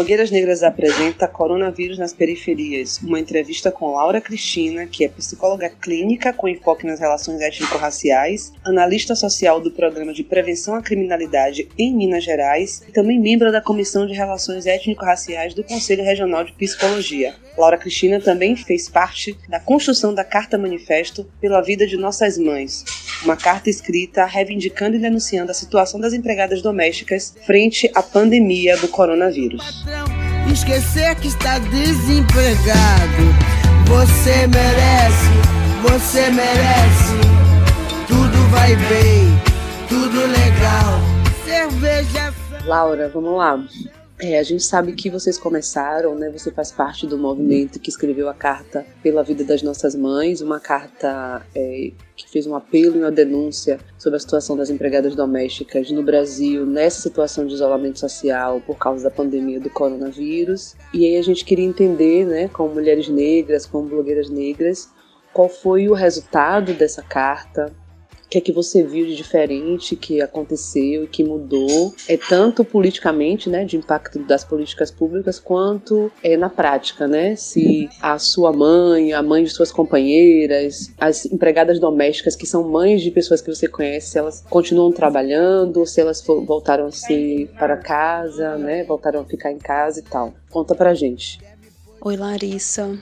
Blogueiras Negras apresenta Coronavírus nas Periferias, uma entrevista com Laura Cristina, que é psicóloga clínica com enfoque nas relações étnico-raciais, analista social do Programa de Prevenção à Criminalidade em Minas Gerais e também membro da Comissão de Relações Étnico-Raciais do Conselho Regional de Psicologia. Laura Cristina também fez parte da construção da Carta Manifesto pela Vida de Nossas Mães, uma carta escrita reivindicando e denunciando a situação das empregadas domésticas frente à pandemia do coronavírus esquecer que está desempregado. Você merece, você merece. Tudo vai bem, tudo legal. Cerveja. Laura, vamos lá. É, a gente sabe que vocês começaram, né? Você faz parte do movimento que escreveu a carta pela vida das nossas mães, uma carta é, que fez um apelo e uma denúncia sobre a situação das empregadas domésticas no Brasil nessa situação de isolamento social por causa da pandemia do coronavírus. E aí a gente queria entender, né, como mulheres negras, como blogueiras negras, qual foi o resultado dessa carta, que é que você viu de diferente que aconteceu e que mudou, é tanto politicamente, né, de impacto das políticas públicas, quanto é na prática, né? Se a sua mãe, a mãe de suas companheiras, as empregadas domésticas que são mães de pessoas que você conhece, elas continuam trabalhando, se elas voltaram a se para casa, né, voltaram a ficar em casa e tal. Conta pra gente. Oi, Larissa.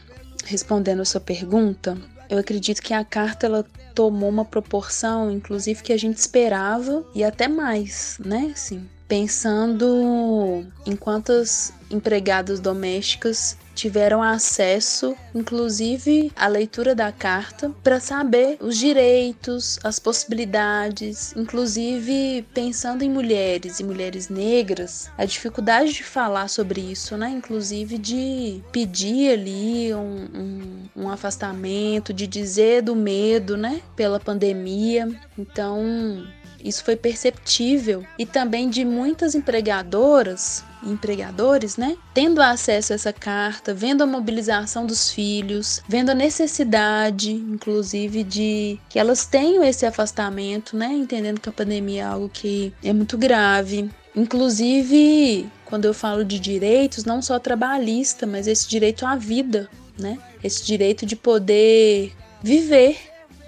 Respondendo a sua pergunta, eu acredito que a carta ela tomou uma proporção, inclusive, que a gente esperava e até mais, né? Assim, pensando em quantas empregadas domésticas tiveram acesso, inclusive, à leitura da carta para saber os direitos, as possibilidades, inclusive pensando em mulheres e mulheres negras, a dificuldade de falar sobre isso, né? Inclusive de pedir ali um, um, um afastamento, de dizer do medo, né? Pela pandemia. Então, isso foi perceptível. E também de muitas empregadoras empregadores, né, tendo acesso a essa carta, vendo a mobilização dos filhos, vendo a necessidade, inclusive, de que elas tenham esse afastamento, né, entendendo que a pandemia é algo que é muito grave. Inclusive, quando eu falo de direitos, não só trabalhista, mas esse direito à vida, né, esse direito de poder viver,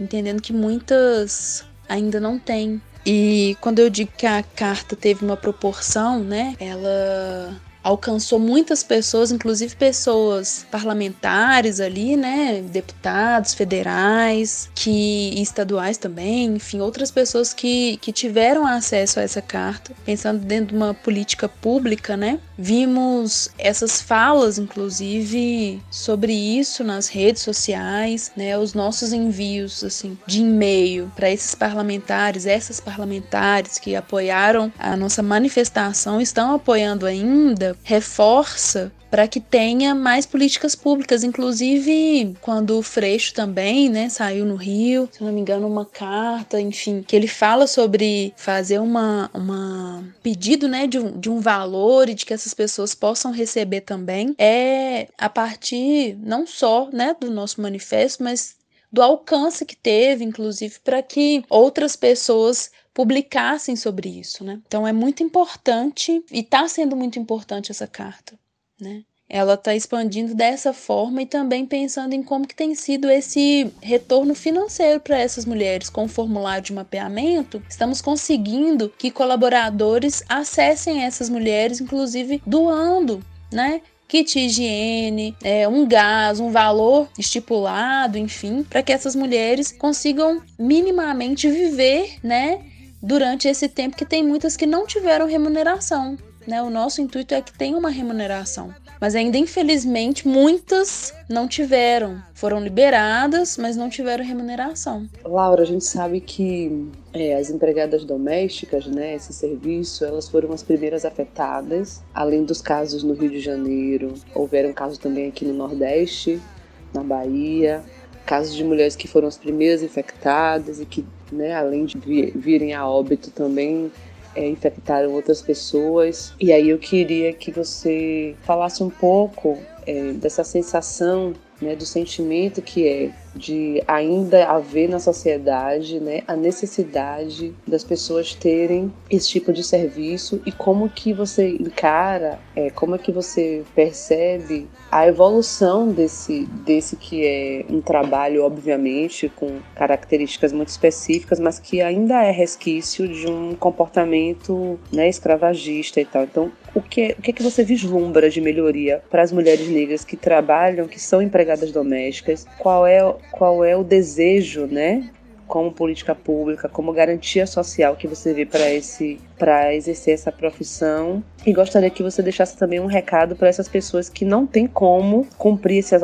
entendendo que muitas ainda não têm e quando eu digo que a carta teve uma proporção, né, ela alcançou muitas pessoas, inclusive pessoas parlamentares ali, né, deputados federais, que estaduais também, enfim, outras pessoas que, que tiveram acesso a essa carta, pensando dentro de uma política pública, né? Vimos essas falas, inclusive, sobre isso nas redes sociais, né? Os nossos envios, assim, de e-mail para esses parlamentares, essas parlamentares que apoiaram a nossa manifestação, estão apoiando ainda reforça para que tenha mais políticas públicas, inclusive quando o Freixo também, né, saiu no Rio, se não me engano, uma carta, enfim, que ele fala sobre fazer uma, uma pedido, né, de um, de um valor e de que essas pessoas possam receber também, é a partir não só, né, do nosso manifesto, mas do alcance que teve, inclusive, para que outras pessoas publicassem sobre isso, né? Então é muito importante e está sendo muito importante essa carta, né? Ela está expandindo dessa forma e também pensando em como que tem sido esse retorno financeiro para essas mulheres com o formulário de mapeamento. Estamos conseguindo que colaboradores acessem essas mulheres, inclusive doando, né? kit higiene, é, um gás, um valor estipulado, enfim, para que essas mulheres consigam minimamente viver, né, durante esse tempo que tem muitas que não tiveram remuneração. Né? O nosso intuito é que tenha uma remuneração. Mas ainda, infelizmente, muitas não tiveram. Foram liberadas, mas não tiveram remuneração. Laura, a gente sabe que é, as empregadas domésticas, né, esse serviço, elas foram as primeiras afetadas. Além dos casos no Rio de Janeiro, houveram casos também aqui no Nordeste, na Bahia. Casos de mulheres que foram as primeiras infectadas e que né? Além de virem a óbito também é, infectaram outras pessoas. E aí eu queria que você falasse um pouco é, dessa sensação, né, do sentimento que é de ainda haver na sociedade né, a necessidade das pessoas terem esse tipo de serviço e como que você encara, é, como é que você percebe a evolução desse, desse que é um trabalho, obviamente, com características muito específicas, mas que ainda é resquício de um comportamento né, escravagista e tal. Então, o que, o que, é que você vislumbra de melhoria para as mulheres negras que trabalham, que são empregadas domésticas? Qual é, qual é o desejo, né, como política pública, como garantia social que você vê para esse para exercer essa profissão. E gostaria que você deixasse também um recado para essas pessoas que não têm como cumprir esse,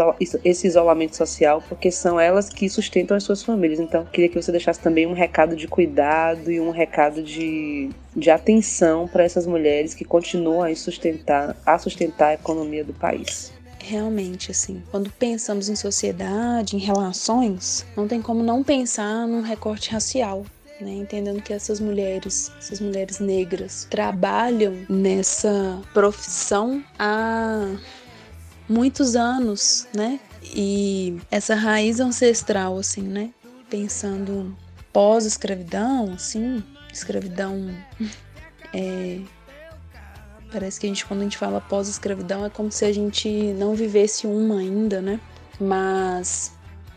esse isolamento social, porque são elas que sustentam as suas famílias. Então, queria que você deixasse também um recado de cuidado e um recado de, de atenção para essas mulheres que continuam a sustentar, a sustentar a economia do país realmente assim, quando pensamos em sociedade, em relações, não tem como não pensar num recorte racial. Né, entendendo que essas mulheres, essas mulheres negras, trabalham nessa profissão há muitos anos, né? E essa raiz ancestral, assim, né? Pensando pós-escravidão, assim, escravidão é, Parece que a gente, quando a gente fala pós-escravidão, é como se a gente não vivesse uma ainda, né? Mas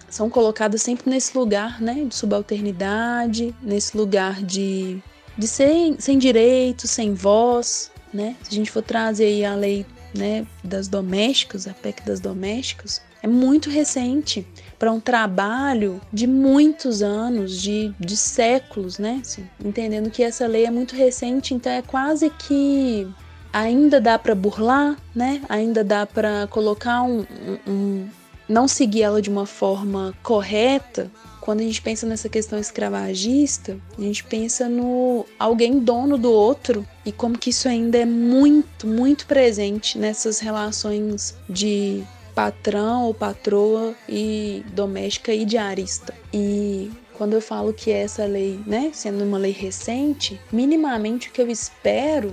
são colocadas sempre nesse lugar, né? De subalternidade, nesse lugar de, de sem, sem direito, sem voz, né? Se a gente for trazer aí a lei né, das domésticas, a PEC das domésticas, é muito recente para um trabalho de muitos anos, de, de séculos, né? Assim, entendendo que essa lei é muito recente, então é quase que ainda dá para burlar, né? Ainda dá para colocar um, um, um, não seguir ela de uma forma correta. Quando a gente pensa nessa questão escravagista, a gente pensa no alguém dono do outro e como que isso ainda é muito, muito presente nessas relações de patrão ou patroa e doméstica e diarista. E quando eu falo que essa lei, né, sendo uma lei recente, minimamente o que eu espero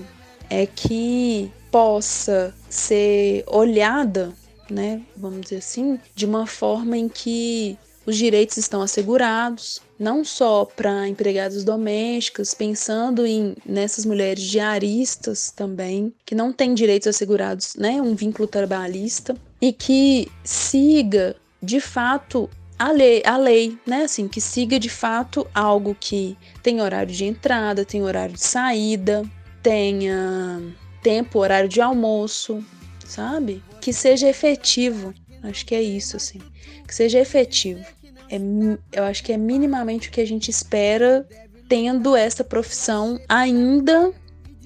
é que possa ser olhada, né, vamos dizer assim, de uma forma em que os direitos estão assegurados, não só para empregadas domésticas, pensando em nessas mulheres diaristas também, que não têm direitos assegurados, né, um vínculo trabalhista, e que siga de fato a lei, a lei, né, assim, que siga de fato algo que tem horário de entrada, tem horário de saída, tenha tempo, horário de almoço, sabe? Que seja efetivo. Acho que é isso, assim. Que seja efetivo. É, eu acho que é minimamente o que a gente espera tendo essa profissão ainda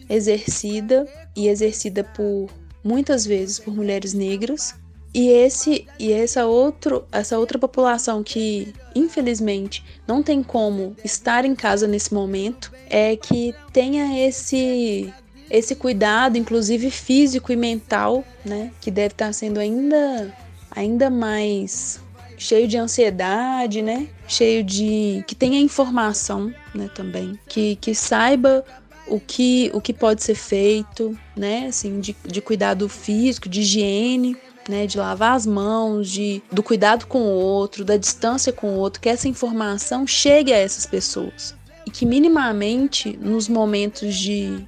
exercida e exercida por muitas vezes por mulheres negras e esse e essa outro essa outra população que infelizmente não tem como estar em casa nesse momento é que tenha esse esse cuidado, inclusive físico e mental, né, que deve estar sendo ainda ainda mais cheio de ansiedade, né? Cheio de que tenha informação, né, também, que que saiba o que o que pode ser feito, né, assim, de, de cuidado físico, de higiene, né, de lavar as mãos, de do cuidado com o outro, da distância com o outro, que essa informação chegue a essas pessoas e que minimamente nos momentos de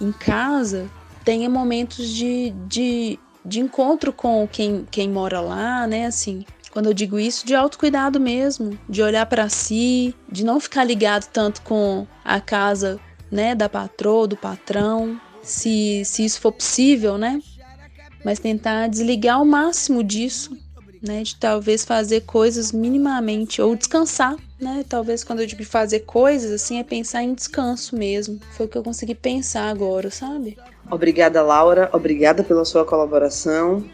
em casa tenha momentos de, de, de encontro com quem, quem mora lá, né? Assim, quando eu digo isso, de autocuidado mesmo, de olhar para si, de não ficar ligado tanto com a casa, né, da patroa, do patrão, se, se isso for possível, né? Mas tentar desligar o máximo disso né, de talvez fazer coisas minimamente ou descansar, né? Talvez quando eu digo fazer coisas assim é pensar em descanso mesmo. Foi o que eu consegui pensar agora, sabe? Obrigada, Laura. Obrigada pela sua colaboração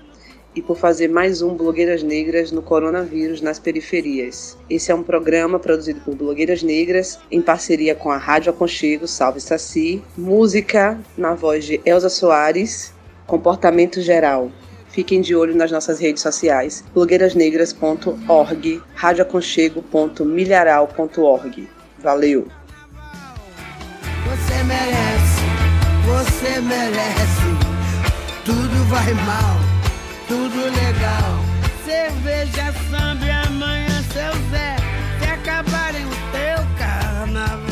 e por fazer mais um Blogueiras Negras no Coronavírus nas Periferias. Esse é um programa produzido por Blogueiras Negras em parceria com a Rádio Aconchego Salve Saci, música na voz de Elza Soares, comportamento geral. Fiquem de olho nas nossas redes sociais, blogueirasnegras.org, radioaconchego.milharal.org. Valeu! Você merece, você merece. Tudo vai mal, tudo legal. Cerveja, samba e amanhã, seu Zé. Se acabarem o teu carnaval.